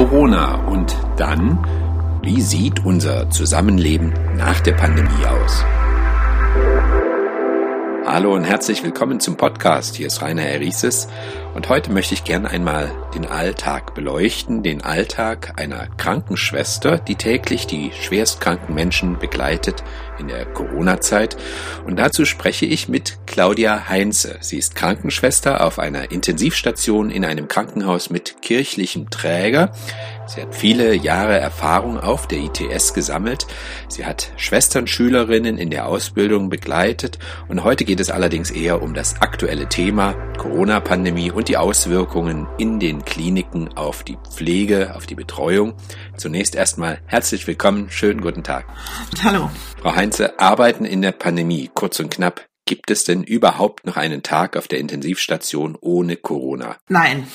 Corona und dann, wie sieht unser Zusammenleben nach der Pandemie aus? Hallo und herzlich willkommen zum Podcast. Hier ist Rainer Erises und heute möchte ich gerne einmal den Alltag beleuchten, den Alltag einer Krankenschwester, die täglich die schwerstkranken Menschen begleitet in der Corona-Zeit. Und dazu spreche ich mit Claudia Heinze. Sie ist Krankenschwester auf einer Intensivstation in einem Krankenhaus mit kirchlichem Träger. Sie hat viele Jahre Erfahrung auf der ITS gesammelt. Sie hat Schwestern, Schülerinnen in der Ausbildung begleitet und heute geht es allerdings eher um das aktuelle Thema Corona-Pandemie und die Auswirkungen in den Kliniken auf die Pflege, auf die Betreuung. Zunächst erstmal herzlich willkommen, schönen guten Tag. Hallo. Frau Heinze, Arbeiten in der Pandemie, kurz und knapp. Gibt es denn überhaupt noch einen Tag auf der Intensivstation ohne Corona? Nein,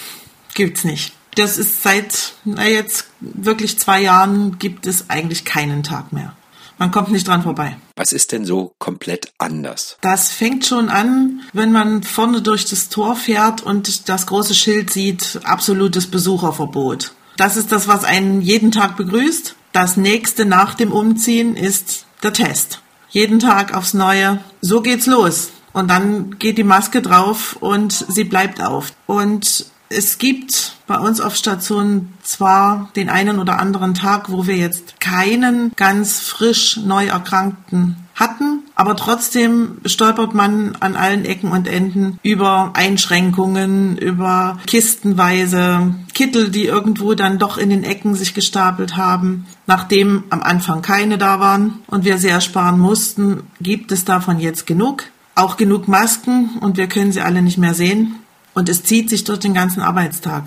gibt's nicht. Das ist seit na jetzt wirklich zwei Jahren gibt es eigentlich keinen Tag mehr. Man kommt nicht dran vorbei. Was ist denn so komplett anders? Das fängt schon an, wenn man vorne durch das Tor fährt und das große Schild sieht, absolutes Besucherverbot. Das ist das, was einen jeden Tag begrüßt. Das nächste nach dem Umziehen ist der Test. Jeden Tag aufs Neue. So geht's los. Und dann geht die Maske drauf und sie bleibt auf. Und es gibt bei uns auf Station zwar den einen oder anderen Tag, wo wir jetzt keinen ganz frisch neu Erkrankten hatten, aber trotzdem stolpert man an allen Ecken und Enden über Einschränkungen, über kistenweise Kittel, die irgendwo dann doch in den Ecken sich gestapelt haben. Nachdem am Anfang keine da waren und wir sehr sparen mussten, gibt es davon jetzt genug. Auch genug Masken und wir können sie alle nicht mehr sehen. Und es zieht sich durch den ganzen Arbeitstag.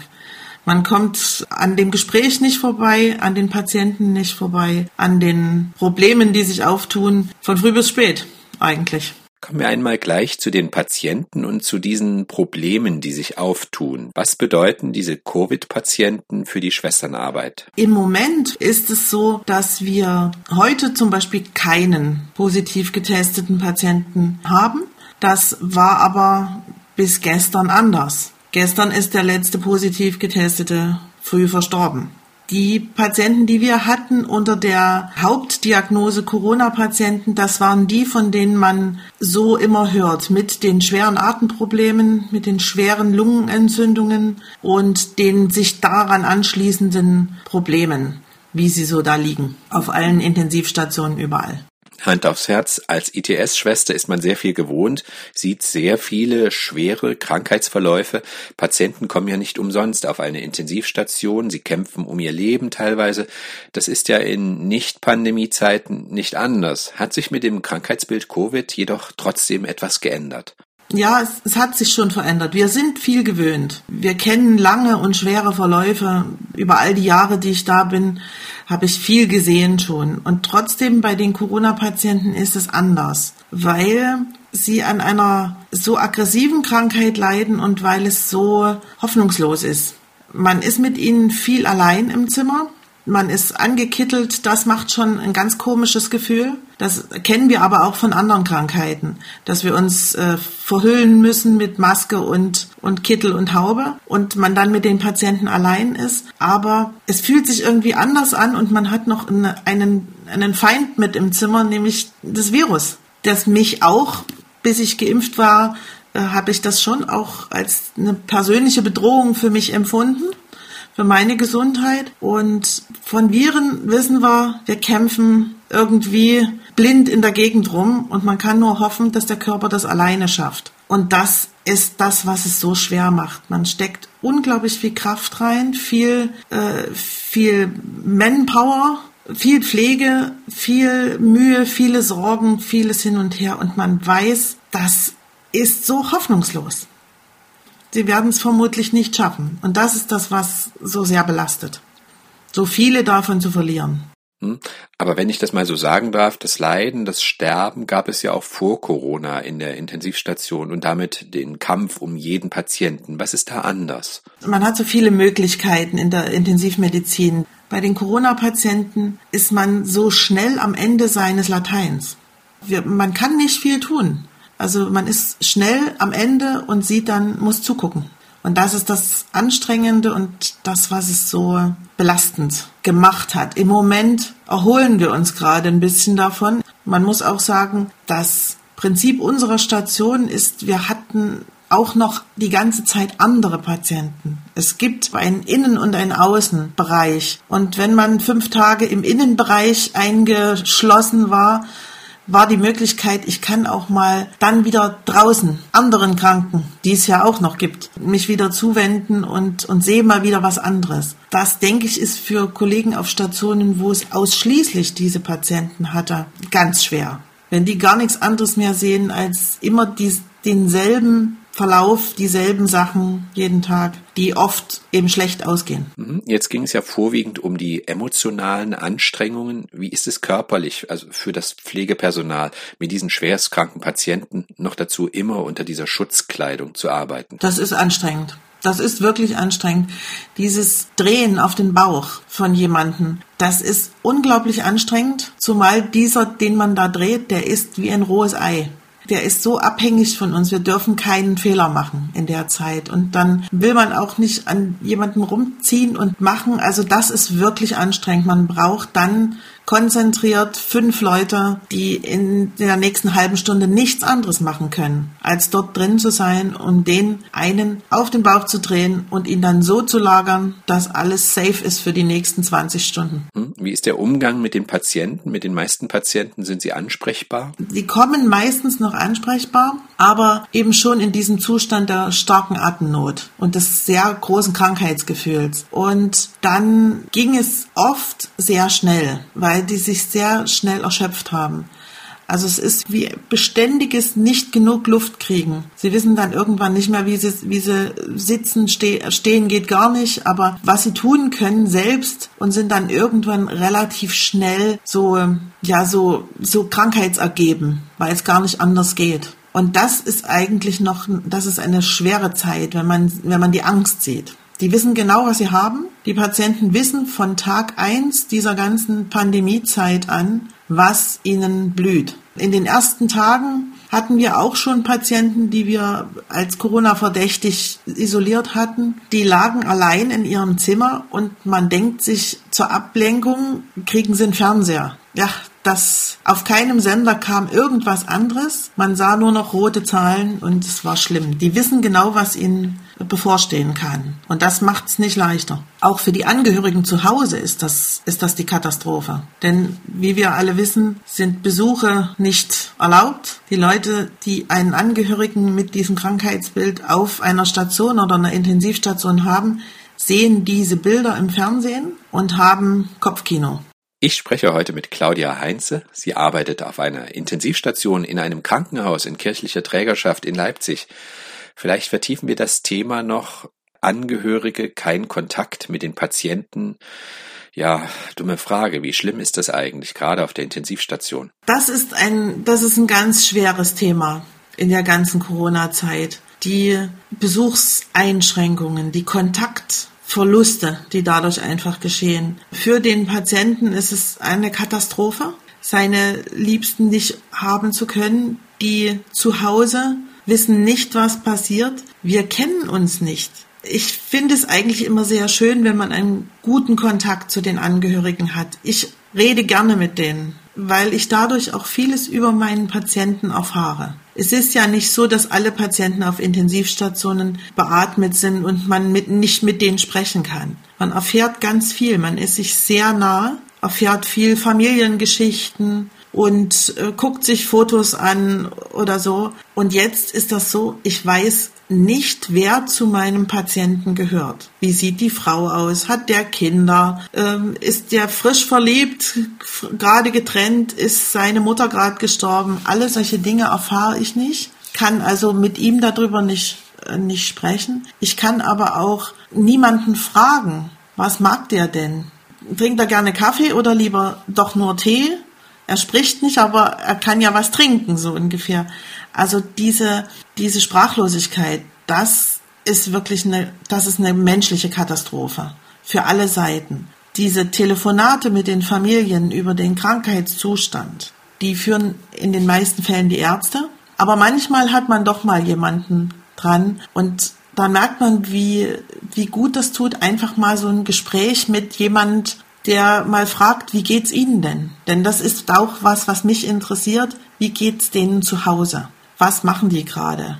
Man kommt an dem Gespräch nicht vorbei, an den Patienten nicht vorbei, an den Problemen, die sich auftun, von früh bis spät eigentlich. Kommen wir einmal gleich zu den Patienten und zu diesen Problemen, die sich auftun. Was bedeuten diese Covid-Patienten für die Schwesternarbeit? Im Moment ist es so, dass wir heute zum Beispiel keinen positiv getesteten Patienten haben. Das war aber bis gestern anders. Gestern ist der letzte positiv getestete früh verstorben. Die Patienten, die wir hatten unter der Hauptdiagnose Corona-Patienten, das waren die, von denen man so immer hört, mit den schweren Atemproblemen, mit den schweren Lungenentzündungen und den sich daran anschließenden Problemen, wie sie so da liegen, auf allen Intensivstationen überall. Hand aufs Herz, als ITS-Schwester ist man sehr viel gewohnt, sieht sehr viele schwere Krankheitsverläufe. Patienten kommen ja nicht umsonst auf eine Intensivstation, sie kämpfen um ihr Leben teilweise. Das ist ja in Nicht-Pandemie-Zeiten nicht anders. Hat sich mit dem Krankheitsbild Covid jedoch trotzdem etwas geändert? Ja, es, es, hat sich schon verändert. Wir sind viel gewöhnt. Wir kennen lange und schwere Verläufe. Über all die Jahre, die ich da bin, habe ich viel gesehen schon. Und trotzdem bei den Corona-Patienten ist es anders, weil sie an einer so aggressiven Krankheit leiden und weil es so hoffnungslos ist. Man ist mit ihnen viel allein im Zimmer man ist angekittelt, das macht schon ein ganz komisches Gefühl. Das kennen wir aber auch von anderen Krankheiten, dass wir uns äh, verhüllen müssen mit Maske und, und Kittel und Haube und man dann mit den Patienten allein ist. Aber es fühlt sich irgendwie anders an und man hat noch einen, einen Feind mit im Zimmer, nämlich das Virus, das mich auch, bis ich geimpft war, äh, habe ich das schon auch als eine persönliche Bedrohung für mich empfunden für meine Gesundheit. Und von Viren wissen wir, wir kämpfen irgendwie blind in der Gegend rum und man kann nur hoffen, dass der Körper das alleine schafft. Und das ist das, was es so schwer macht. Man steckt unglaublich viel Kraft rein, viel, äh, viel Manpower, viel Pflege, viel Mühe, viele Sorgen, vieles hin und her und man weiß, das ist so hoffnungslos sie werden es vermutlich nicht schaffen. Und das ist das, was so sehr belastet. So viele davon zu verlieren. Hm? Aber wenn ich das mal so sagen darf, das Leiden, das Sterben gab es ja auch vor Corona in der Intensivstation und damit den Kampf um jeden Patienten. Was ist da anders? Man hat so viele Möglichkeiten in der Intensivmedizin. Bei den Corona-Patienten ist man so schnell am Ende seines Lateins. Wir, man kann nicht viel tun. Also man ist schnell am Ende und sieht dann, muss zugucken. Und das ist das Anstrengende und das, was es so belastend gemacht hat. Im Moment erholen wir uns gerade ein bisschen davon. Man muss auch sagen, das Prinzip unserer Station ist, wir hatten auch noch die ganze Zeit andere Patienten. Es gibt einen Innen- und einen Außenbereich. Und wenn man fünf Tage im Innenbereich eingeschlossen war, war die Möglichkeit, ich kann auch mal dann wieder draußen anderen Kranken, die es ja auch noch gibt, mich wieder zuwenden und, und sehe mal wieder was anderes. Das, denke ich, ist für Kollegen auf Stationen, wo es ausschließlich diese Patienten hatte, ganz schwer. Wenn die gar nichts anderes mehr sehen als immer dies, denselben Verlauf dieselben Sachen jeden Tag, die oft eben schlecht ausgehen. Mhm. Jetzt ging es ja vorwiegend um die emotionalen Anstrengungen. Wie ist es körperlich, also für das Pflegepersonal, mit diesen schwerstkranken Patienten noch dazu immer unter dieser Schutzkleidung zu arbeiten? Das ist anstrengend. Das ist wirklich anstrengend. Dieses Drehen auf den Bauch von jemandem, das ist unglaublich anstrengend, zumal dieser, den man da dreht, der ist wie ein rohes Ei der ist so abhängig von uns. Wir dürfen keinen Fehler machen in der Zeit. Und dann will man auch nicht an jemanden rumziehen und machen. Also das ist wirklich anstrengend. Man braucht dann konzentriert fünf Leute, die in der nächsten halben Stunde nichts anderes machen können, als dort drin zu sein und den einen auf den Bauch zu drehen und ihn dann so zu lagern, dass alles safe ist für die nächsten 20 Stunden. Hm, wie ist der Umgang mit den Patienten? Mit den meisten Patienten sind sie ansprechbar? Sie kommen meistens noch ansprechbar, aber eben schon in diesem Zustand der starken Atemnot und des sehr großen Krankheitsgefühls. Und dann ging es oft sehr schnell, weil weil die sich sehr schnell erschöpft haben. Also es ist wie beständiges nicht genug Luft kriegen. Sie wissen dann irgendwann nicht mehr, wie sie, wie sie sitzen, ste stehen geht gar nicht, aber was sie tun können selbst und sind dann irgendwann relativ schnell so, ja, so, so krankheitsergeben, weil es gar nicht anders geht. Und das ist eigentlich noch, das ist eine schwere Zeit, wenn man, wenn man die Angst sieht. Die wissen genau, was sie haben. Die Patienten wissen von Tag eins dieser ganzen Pandemiezeit an, was ihnen blüht. In den ersten Tagen hatten wir auch schon Patienten, die wir als Corona verdächtig isoliert hatten. Die lagen allein in ihrem Zimmer und man denkt sich zur Ablenkung, kriegen sie einen Fernseher. Ja, das auf keinem Sender kam irgendwas anderes. Man sah nur noch rote Zahlen und es war schlimm. Die wissen genau, was ihnen bevorstehen kann. Und das macht es nicht leichter. Auch für die Angehörigen zu Hause ist das, ist das die Katastrophe. Denn wie wir alle wissen, sind Besuche nicht erlaubt. Die Leute, die einen Angehörigen mit diesem Krankheitsbild auf einer Station oder einer Intensivstation haben, sehen diese Bilder im Fernsehen und haben Kopfkino. Ich spreche heute mit Claudia Heinze. Sie arbeitet auf einer Intensivstation in einem Krankenhaus in kirchlicher Trägerschaft in Leipzig. Vielleicht vertiefen wir das Thema noch. Angehörige, kein Kontakt mit den Patienten. Ja, dumme Frage. Wie schlimm ist das eigentlich, gerade auf der Intensivstation? Das ist ein, das ist ein ganz schweres Thema in der ganzen Corona-Zeit. Die Besuchseinschränkungen, die Kontaktverluste, die dadurch einfach geschehen. Für den Patienten ist es eine Katastrophe, seine Liebsten nicht haben zu können, die zu Hause wissen nicht, was passiert. Wir kennen uns nicht. Ich finde es eigentlich immer sehr schön, wenn man einen guten Kontakt zu den Angehörigen hat. Ich rede gerne mit denen, weil ich dadurch auch vieles über meinen Patienten erfahre. Es ist ja nicht so, dass alle Patienten auf Intensivstationen beatmet sind und man mit, nicht mit denen sprechen kann. Man erfährt ganz viel, man ist sich sehr nah, erfährt viel Familiengeschichten, und äh, guckt sich Fotos an oder so. Und jetzt ist das so, ich weiß nicht, wer zu meinem Patienten gehört. Wie sieht die Frau aus? Hat der Kinder? Ähm, ist der frisch verliebt, gerade getrennt? Ist seine Mutter gerade gestorben? Alle solche Dinge erfahre ich nicht, kann also mit ihm darüber nicht, äh, nicht sprechen. Ich kann aber auch niemanden fragen, was mag der denn? Trinkt er gerne Kaffee oder lieber doch nur Tee? Er spricht nicht, aber er kann ja was trinken, so ungefähr. Also diese, diese Sprachlosigkeit, das ist wirklich eine, das ist eine menschliche Katastrophe für alle Seiten. Diese Telefonate mit den Familien über den Krankheitszustand, die führen in den meisten Fällen die Ärzte. Aber manchmal hat man doch mal jemanden dran und da merkt man, wie, wie gut das tut, einfach mal so ein Gespräch mit jemand, der mal fragt, wie geht's Ihnen denn? Denn das ist auch was, was mich interessiert. Wie geht's denen zu Hause? Was machen die gerade?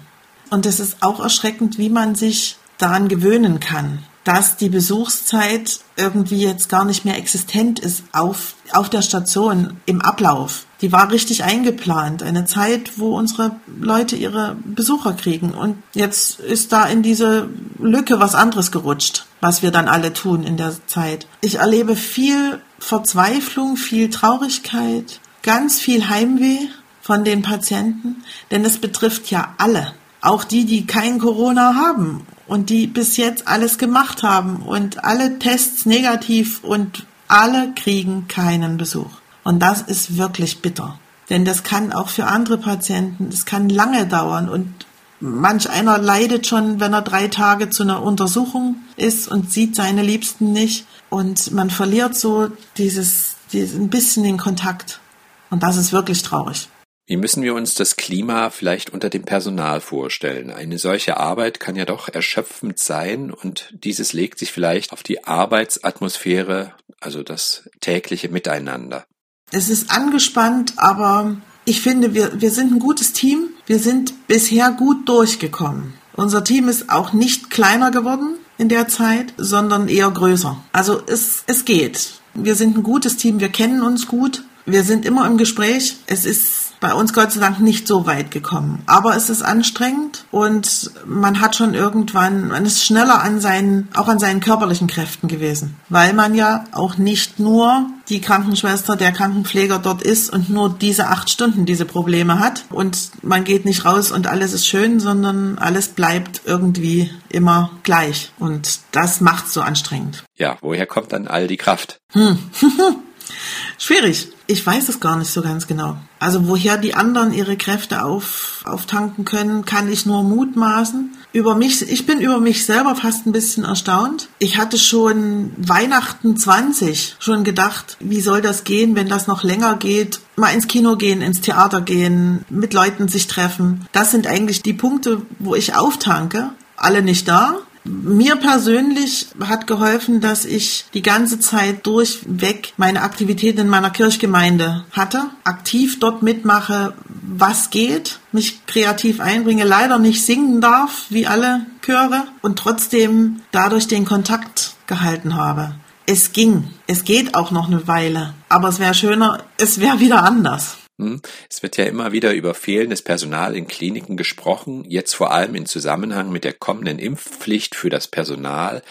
Und es ist auch erschreckend, wie man sich daran gewöhnen kann, dass die Besuchszeit irgendwie jetzt gar nicht mehr existent ist auf, auf der Station im Ablauf. Die war richtig eingeplant. Eine Zeit, wo unsere Leute ihre Besucher kriegen. Und jetzt ist da in diese Lücke was anderes gerutscht, was wir dann alle tun in der Zeit. Ich erlebe viel Verzweiflung, viel Traurigkeit, ganz viel Heimweh von den Patienten, denn es betrifft ja alle. Auch die, die kein Corona haben und die bis jetzt alles gemacht haben und alle Tests negativ und alle kriegen keinen Besuch. Und das ist wirklich bitter. Denn das kann auch für andere Patienten, das kann lange dauern und manch einer leidet schon, wenn er drei Tage zu einer Untersuchung ist und sieht seine Liebsten nicht und man verliert so dieses, dieses ein bisschen den Kontakt. Und das ist wirklich traurig. Wie müssen wir uns das Klima vielleicht unter dem Personal vorstellen? Eine solche Arbeit kann ja doch erschöpfend sein und dieses legt sich vielleicht auf die Arbeitsatmosphäre, also das tägliche Miteinander. Es ist angespannt, aber ich finde, wir, wir sind ein gutes Team. Wir sind bisher gut durchgekommen. Unser Team ist auch nicht kleiner geworden in der Zeit, sondern eher größer. Also es, es geht. Wir sind ein gutes Team, wir kennen uns gut, wir sind immer im Gespräch. Es ist bei uns Gott sei Dank nicht so weit gekommen. Aber es ist anstrengend und man hat schon irgendwann, man ist schneller an seinen, auch an seinen körperlichen Kräften gewesen. Weil man ja auch nicht nur die Krankenschwester, der Krankenpfleger dort ist und nur diese acht Stunden diese Probleme hat. Und man geht nicht raus und alles ist schön, sondern alles bleibt irgendwie immer gleich. Und das macht so anstrengend. Ja, woher kommt dann all die Kraft? Hm. Schwierig. Ich weiß es gar nicht so ganz genau. Also woher die anderen ihre Kräfte auf, auftanken können, kann ich nur mutmaßen. Über mich, ich bin über mich selber fast ein bisschen erstaunt. Ich hatte schon Weihnachten 20 schon gedacht, wie soll das gehen, wenn das noch länger geht? Mal ins Kino gehen, ins Theater gehen, mit Leuten sich treffen. Das sind eigentlich die Punkte, wo ich auftanke. Alle nicht da, mir persönlich hat geholfen, dass ich die ganze Zeit durchweg meine Aktivitäten in meiner Kirchgemeinde hatte, aktiv dort mitmache, was geht, mich kreativ einbringe, leider nicht singen darf, wie alle Chöre, und trotzdem dadurch den Kontakt gehalten habe. Es ging. Es geht auch noch eine Weile. Aber es wäre schöner, es wäre wieder anders. Hm? Es wird ja immer wieder über fehlendes Personal in Kliniken gesprochen, jetzt vor allem in Zusammenhang mit der kommenden Impfpflicht für das Personal.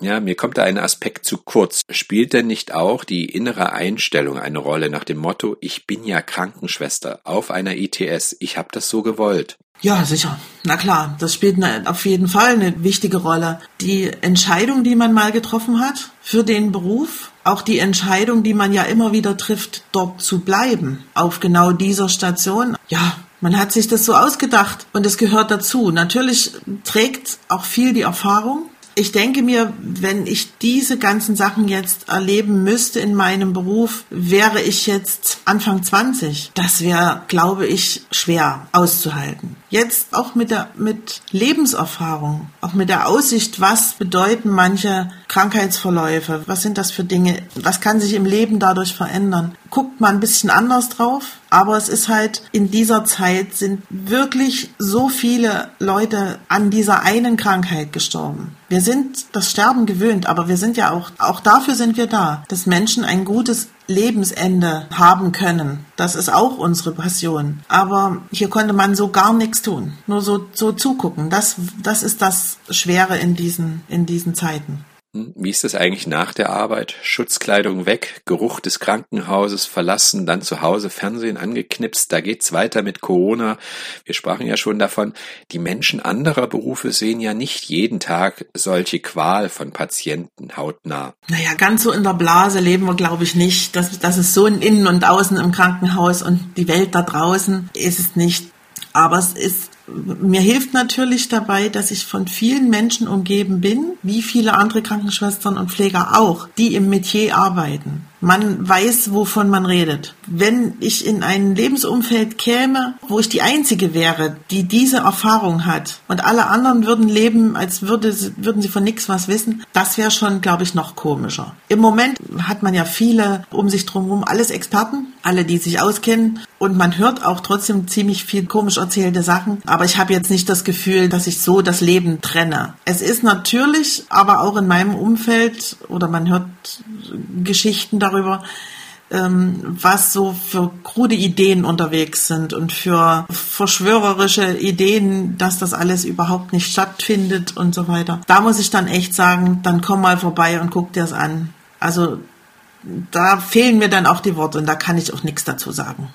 Ja, mir kommt da ein Aspekt zu kurz. Spielt denn nicht auch die innere Einstellung eine Rolle nach dem Motto, ich bin ja Krankenschwester auf einer ITS, ich habe das so gewollt? Ja, sicher. Na klar, das spielt auf jeden Fall eine wichtige Rolle. Die Entscheidung, die man mal getroffen hat für den Beruf, auch die Entscheidung, die man ja immer wieder trifft, dort zu bleiben, auf genau dieser Station. Ja, man hat sich das so ausgedacht und es gehört dazu. Natürlich trägt auch viel die Erfahrung, ich denke mir, wenn ich diese ganzen Sachen jetzt erleben müsste in meinem Beruf, wäre ich jetzt Anfang 20. Das wäre, glaube ich, schwer auszuhalten. Jetzt auch mit der, mit Lebenserfahrung, auch mit der Aussicht, was bedeuten manche Krankheitsverläufe? Was sind das für Dinge? Was kann sich im Leben dadurch verändern? Guckt man ein bisschen anders drauf? Aber es ist halt, in dieser Zeit sind wirklich so viele Leute an dieser einen Krankheit gestorben. Wir sind das Sterben gewöhnt, aber wir sind ja auch, auch dafür sind wir da, dass Menschen ein gutes Lebensende haben können. Das ist auch unsere Passion. Aber hier konnte man so gar nichts tun. Nur so, so zugucken. Das, das ist das Schwere in diesen, in diesen Zeiten. Hm, wie ist das eigentlich nach der Arbeit? Schutzkleidung weg, Geruch des Krankenhauses verlassen, dann zu Hause Fernsehen angeknipst, da geht's weiter mit Corona. Wir sprachen ja schon davon, die Menschen anderer Berufe sehen ja nicht jeden Tag solche Qual von Patienten hautnah. Naja, ganz so in der Blase leben wir, glaube ich, nicht. Das, das ist so ein Innen und Außen im Krankenhaus und die Welt da draußen ist es nicht. Aber es ist mir hilft natürlich dabei, dass ich von vielen Menschen umgeben bin, wie viele andere Krankenschwestern und Pfleger auch, die im Metier arbeiten. Man weiß, wovon man redet. Wenn ich in ein Lebensumfeld käme, wo ich die Einzige wäre, die diese Erfahrung hat und alle anderen würden leben, als würde, würden sie von nichts was wissen, das wäre schon, glaube ich, noch komischer. Im Moment hat man ja viele um sich drumherum, alles Experten, alle, die sich auskennen und man hört auch trotzdem ziemlich viel komisch erzählte Sachen. Aber ich habe jetzt nicht das Gefühl, dass ich so das Leben trenne. Es ist natürlich, aber auch in meinem Umfeld oder man hört Geschichten darüber, ähm, was so für krude Ideen unterwegs sind und für verschwörerische Ideen, dass das alles überhaupt nicht stattfindet und so weiter. Da muss ich dann echt sagen, dann komm mal vorbei und guck dir es an. Also da fehlen mir dann auch die Worte und da kann ich auch nichts dazu sagen.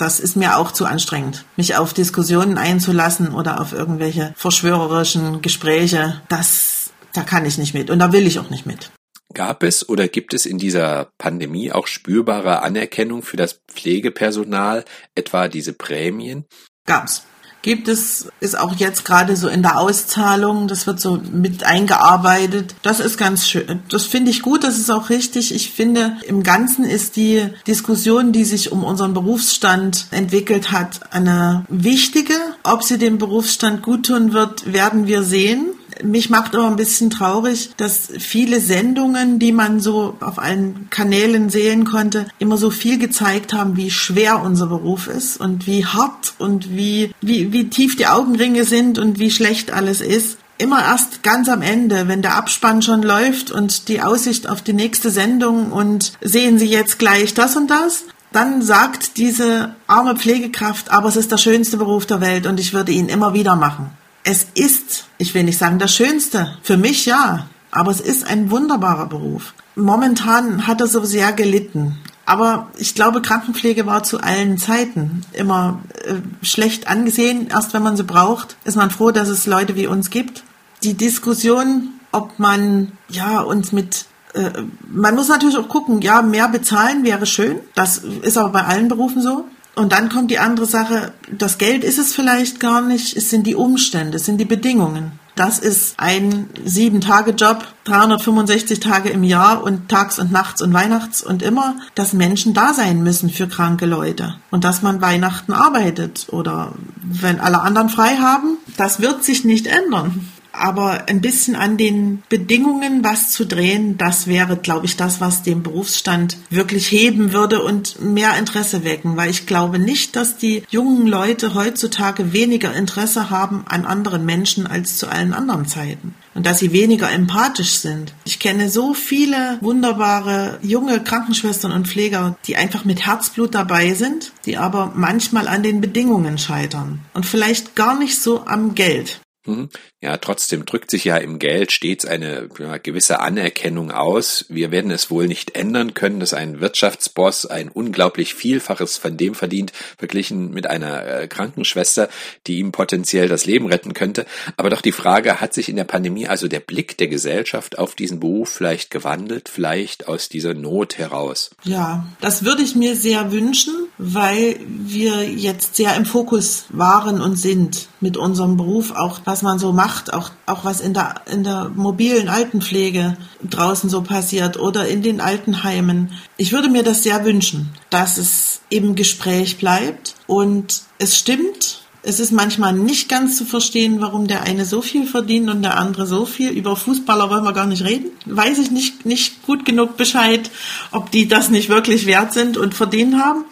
Das ist mir auch zu anstrengend, mich auf Diskussionen einzulassen oder auf irgendwelche verschwörerischen Gespräche. Das, da kann ich nicht mit und da will ich auch nicht mit. Gab es oder gibt es in dieser Pandemie auch spürbare Anerkennung für das Pflegepersonal, etwa diese Prämien? Gab's. Gibt es, ist auch jetzt gerade so in der Auszahlung, das wird so mit eingearbeitet. Das ist ganz schön. Das finde ich gut, das ist auch richtig. Ich finde, im Ganzen ist die Diskussion, die sich um unseren Berufsstand entwickelt hat, eine wichtige. Ob sie dem Berufsstand guttun wird, werden wir sehen. Mich macht aber ein bisschen traurig, dass viele Sendungen, die man so auf allen Kanälen sehen konnte, immer so viel gezeigt haben, wie schwer unser Beruf ist und wie hart und wie, wie, wie tief die Augenringe sind und wie schlecht alles ist immer erst ganz am Ende, wenn der Abspann schon läuft und die Aussicht auf die nächste Sendung und sehen Sie jetzt gleich das und das, dann sagt diese arme Pflegekraft, aber es ist der schönste Beruf der Welt und ich würde ihn immer wieder machen. Es ist, ich will nicht sagen das Schönste, für mich ja, aber es ist ein wunderbarer Beruf. Momentan hat er so sehr gelitten. Aber ich glaube, Krankenpflege war zu allen Zeiten immer äh, schlecht angesehen. Erst wenn man sie braucht, ist man froh, dass es Leute wie uns gibt. Die Diskussion, ob man ja uns mit äh, man muss natürlich auch gucken, ja, mehr bezahlen wäre schön. Das ist aber bei allen Berufen so. Und dann kommt die andere Sache, das Geld ist es vielleicht gar nicht, es sind die Umstände, es sind die Bedingungen. Das ist ein Sieben-Tage-Job, 365 Tage im Jahr und tags und nachts und weihnachts und immer, dass Menschen da sein müssen für kranke Leute und dass man Weihnachten arbeitet oder wenn alle anderen frei haben. Das wird sich nicht ändern aber ein bisschen an den Bedingungen was zu drehen, das wäre, glaube ich, das, was den Berufsstand wirklich heben würde und mehr Interesse wecken, weil ich glaube nicht, dass die jungen Leute heutzutage weniger Interesse haben an anderen Menschen als zu allen anderen Zeiten und dass sie weniger empathisch sind. Ich kenne so viele wunderbare junge Krankenschwestern und Pfleger, die einfach mit Herzblut dabei sind, die aber manchmal an den Bedingungen scheitern und vielleicht gar nicht so am Geld. Mhm. Ja, trotzdem drückt sich ja im Geld stets eine ja, gewisse Anerkennung aus. Wir werden es wohl nicht ändern können, dass ein Wirtschaftsboss ein unglaublich Vielfaches von dem verdient, verglichen mit einer äh, Krankenschwester, die ihm potenziell das Leben retten könnte. Aber doch die Frage, hat sich in der Pandemie also der Blick der Gesellschaft auf diesen Beruf vielleicht gewandelt, vielleicht aus dieser Not heraus? Ja, das würde ich mir sehr wünschen, weil wir jetzt sehr im Fokus waren und sind mit unserem Beruf, auch was man so macht auch, auch was in der, in der mobilen Altenpflege draußen so passiert oder in den Altenheimen. Ich würde mir das sehr wünschen, dass es im Gespräch bleibt und es stimmt, es ist manchmal nicht ganz zu verstehen, warum der eine so viel verdient und der andere so viel. Über Fußballer wollen wir gar nicht reden. Weiß ich nicht, nicht gut genug Bescheid, ob die das nicht wirklich wert sind und verdient haben.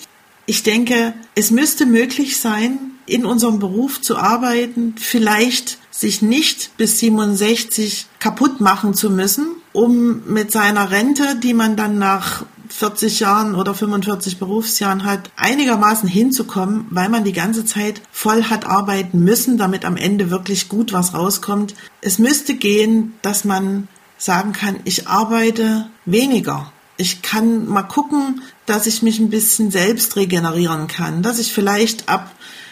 Ich denke, es müsste möglich sein, in unserem Beruf zu arbeiten, vielleicht sich nicht bis 67 kaputt machen zu müssen, um mit seiner Rente, die man dann nach 40 Jahren oder 45 Berufsjahren hat, einigermaßen hinzukommen, weil man die ganze Zeit voll hat arbeiten müssen, damit am Ende wirklich gut was rauskommt. Es müsste gehen, dass man sagen kann, ich arbeite weniger. Ich kann mal gucken, dass ich mich ein bisschen selbst regenerieren kann, dass ich vielleicht ab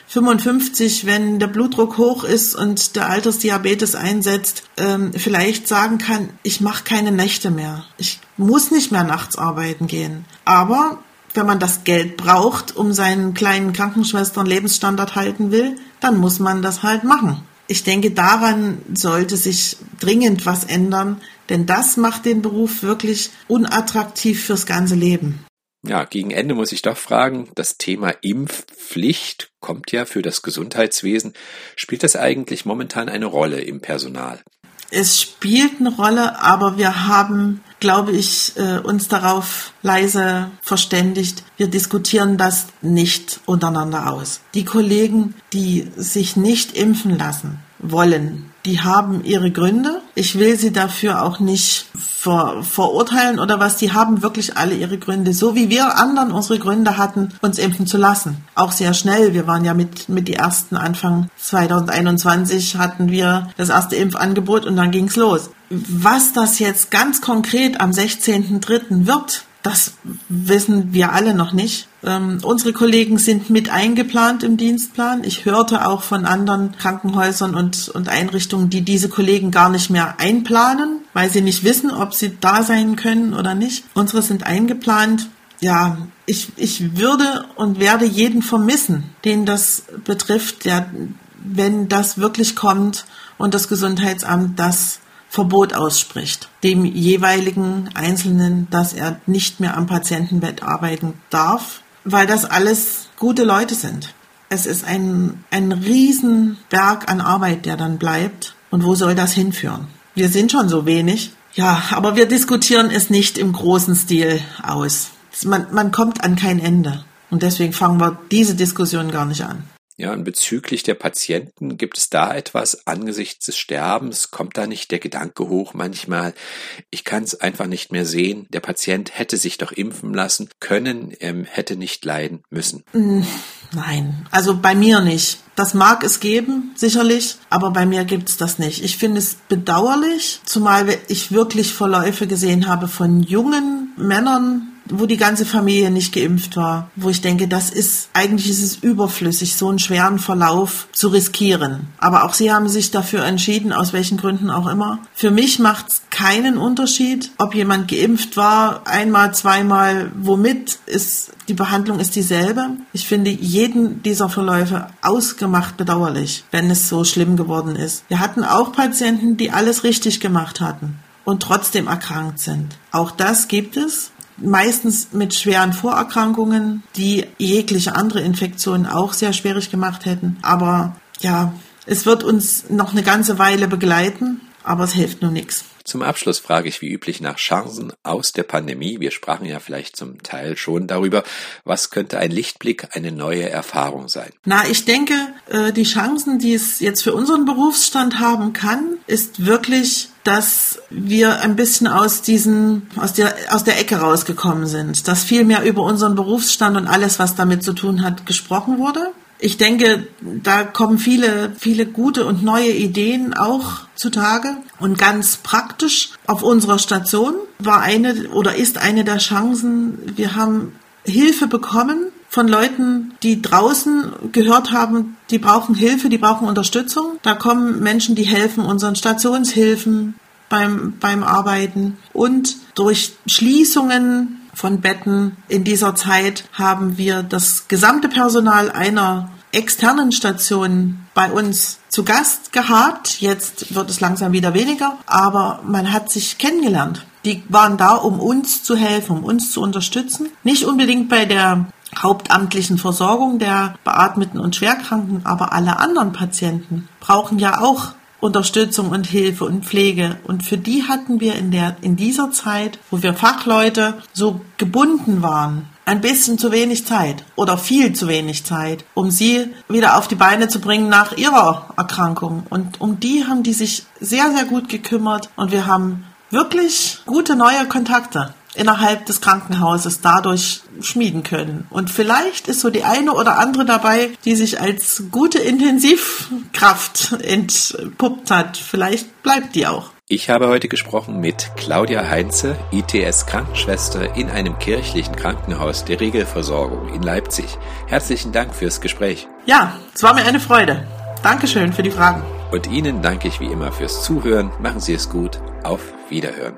55, wenn der Blutdruck hoch ist und der Altersdiabetes einsetzt, ähm, vielleicht sagen kann, ich mache keine Nächte mehr. Ich muss nicht mehr nachts arbeiten gehen. Aber wenn man das Geld braucht, um seinen kleinen Krankenschwestern Lebensstandard halten will, dann muss man das halt machen. ich denke, daran sollte sich dringend was ändern, denn das macht den Beruf wirklich unattraktiv fürs ganze Leben. Ja, gegen Ende muss ich doch fragen, das Thema Impfpflicht kommt ja für das Gesundheitswesen. Spielt das eigentlich momentan eine Rolle im Personal? Es spielt eine Rolle, aber wir haben, glaube ich, äh, uns darauf leise verständigt. Wir diskutieren das nicht untereinander aus. Die Kollegen, die sich nicht impfen lassen wollen, die haben ihre Gründe. Ich will sie dafür auch nicht ver verurteilen oder was. Die haben wirklich alle ihre Gründe. So wie wir anderen unsere Gründe hatten, uns impfen zu lassen. Auch sehr schnell. Wir waren ja mit, mit die ersten Anfang 2021 hatten wir das erste Impfangebot und dann ging's los. Was das jetzt ganz konkret am 16.03. wird, das wissen wir alle noch nicht. Ähm, unsere Kollegen sind mit eingeplant im Dienstplan. Ich hörte auch von anderen Krankenhäusern und, und Einrichtungen, die diese Kollegen gar nicht mehr einplanen, weil sie nicht wissen, ob sie da sein können oder nicht. Unsere sind eingeplant. Ja, ich, ich würde und werde jeden vermissen, den das betrifft, der, wenn das wirklich kommt und das Gesundheitsamt das Verbot ausspricht, dem jeweiligen Einzelnen, dass er nicht mehr am Patientenbett arbeiten darf, weil das alles gute Leute sind. Es ist ein, ein Riesenberg an Arbeit, der dann bleibt. Und wo soll das hinführen? Wir sind schon so wenig. Ja, aber wir diskutieren es nicht im großen Stil aus. Man, man kommt an kein Ende. Und deswegen fangen wir diese Diskussion gar nicht an. Ja, und bezüglich der Patienten, gibt es da etwas angesichts des Sterbens? Kommt da nicht der Gedanke hoch manchmal, ich kann es einfach nicht mehr sehen, der Patient hätte sich doch impfen lassen können, ähm, hätte nicht leiden müssen? Hm, nein, also bei mir nicht. Das mag es geben, sicherlich, aber bei mir gibt es das nicht. Ich finde es bedauerlich, zumal ich wirklich Verläufe gesehen habe von jungen Männern, wo die ganze Familie nicht geimpft war, wo ich denke, das ist, eigentlich ist es überflüssig, so einen schweren Verlauf zu riskieren. Aber auch sie haben sich dafür entschieden, aus welchen Gründen auch immer. Für mich macht es keinen Unterschied, ob jemand geimpft war, einmal, zweimal, womit ist, die Behandlung ist dieselbe. Ich finde jeden dieser Verläufe ausgemacht bedauerlich, wenn es so schlimm geworden ist. Wir hatten auch Patienten, die alles richtig gemacht hatten und trotzdem erkrankt sind. Auch das gibt es meistens mit schweren Vorerkrankungen, die jegliche andere Infektion auch sehr schwierig gemacht hätten. Aber ja, es wird uns noch eine ganze Weile begleiten, aber es hilft nur nichts. Zum Abschluss frage ich wie üblich nach Chancen aus der Pandemie. Wir sprachen ja vielleicht zum Teil schon darüber. Was könnte ein Lichtblick, eine neue Erfahrung sein? Na, ich denke, äh, die Chancen, die es jetzt für unseren Berufsstand haben kann, ist wirklich dass wir ein bisschen aus diesen, aus der, aus der Ecke rausgekommen sind, dass viel mehr über unseren Berufsstand und alles, was damit zu tun hat, gesprochen wurde. Ich denke, da kommen viele, viele gute und neue Ideen auch zutage. Und ganz praktisch auf unserer Station war eine oder ist eine der Chancen, wir haben Hilfe bekommen von Leuten, die draußen gehört haben, die brauchen Hilfe, die brauchen Unterstützung. Da kommen Menschen, die helfen unseren Stationshilfen beim, beim Arbeiten. Und durch Schließungen von Betten in dieser Zeit haben wir das gesamte Personal einer externen Station bei uns zu Gast gehabt. Jetzt wird es langsam wieder weniger, aber man hat sich kennengelernt. Die waren da, um uns zu helfen, um uns zu unterstützen. Nicht unbedingt bei der hauptamtlichen Versorgung der Beatmeten und Schwerkranken, aber alle anderen Patienten brauchen ja auch Unterstützung und Hilfe und Pflege. Und für die hatten wir in der, in dieser Zeit, wo wir Fachleute so gebunden waren, ein bisschen zu wenig Zeit oder viel zu wenig Zeit, um sie wieder auf die Beine zu bringen nach ihrer Erkrankung. Und um die haben die sich sehr, sehr gut gekümmert und wir haben wirklich gute neue Kontakte innerhalb des Krankenhauses dadurch schmieden können. Und vielleicht ist so die eine oder andere dabei, die sich als gute Intensivkraft entpuppt hat. Vielleicht bleibt die auch. Ich habe heute gesprochen mit Claudia Heinze, ITS-Krankenschwester in einem kirchlichen Krankenhaus der Regelversorgung in Leipzig. Herzlichen Dank fürs Gespräch. Ja, es war mir eine Freude. Dankeschön für die Fragen. Und Ihnen danke ich wie immer fürs Zuhören. Machen Sie es gut. Auf Wiederhören.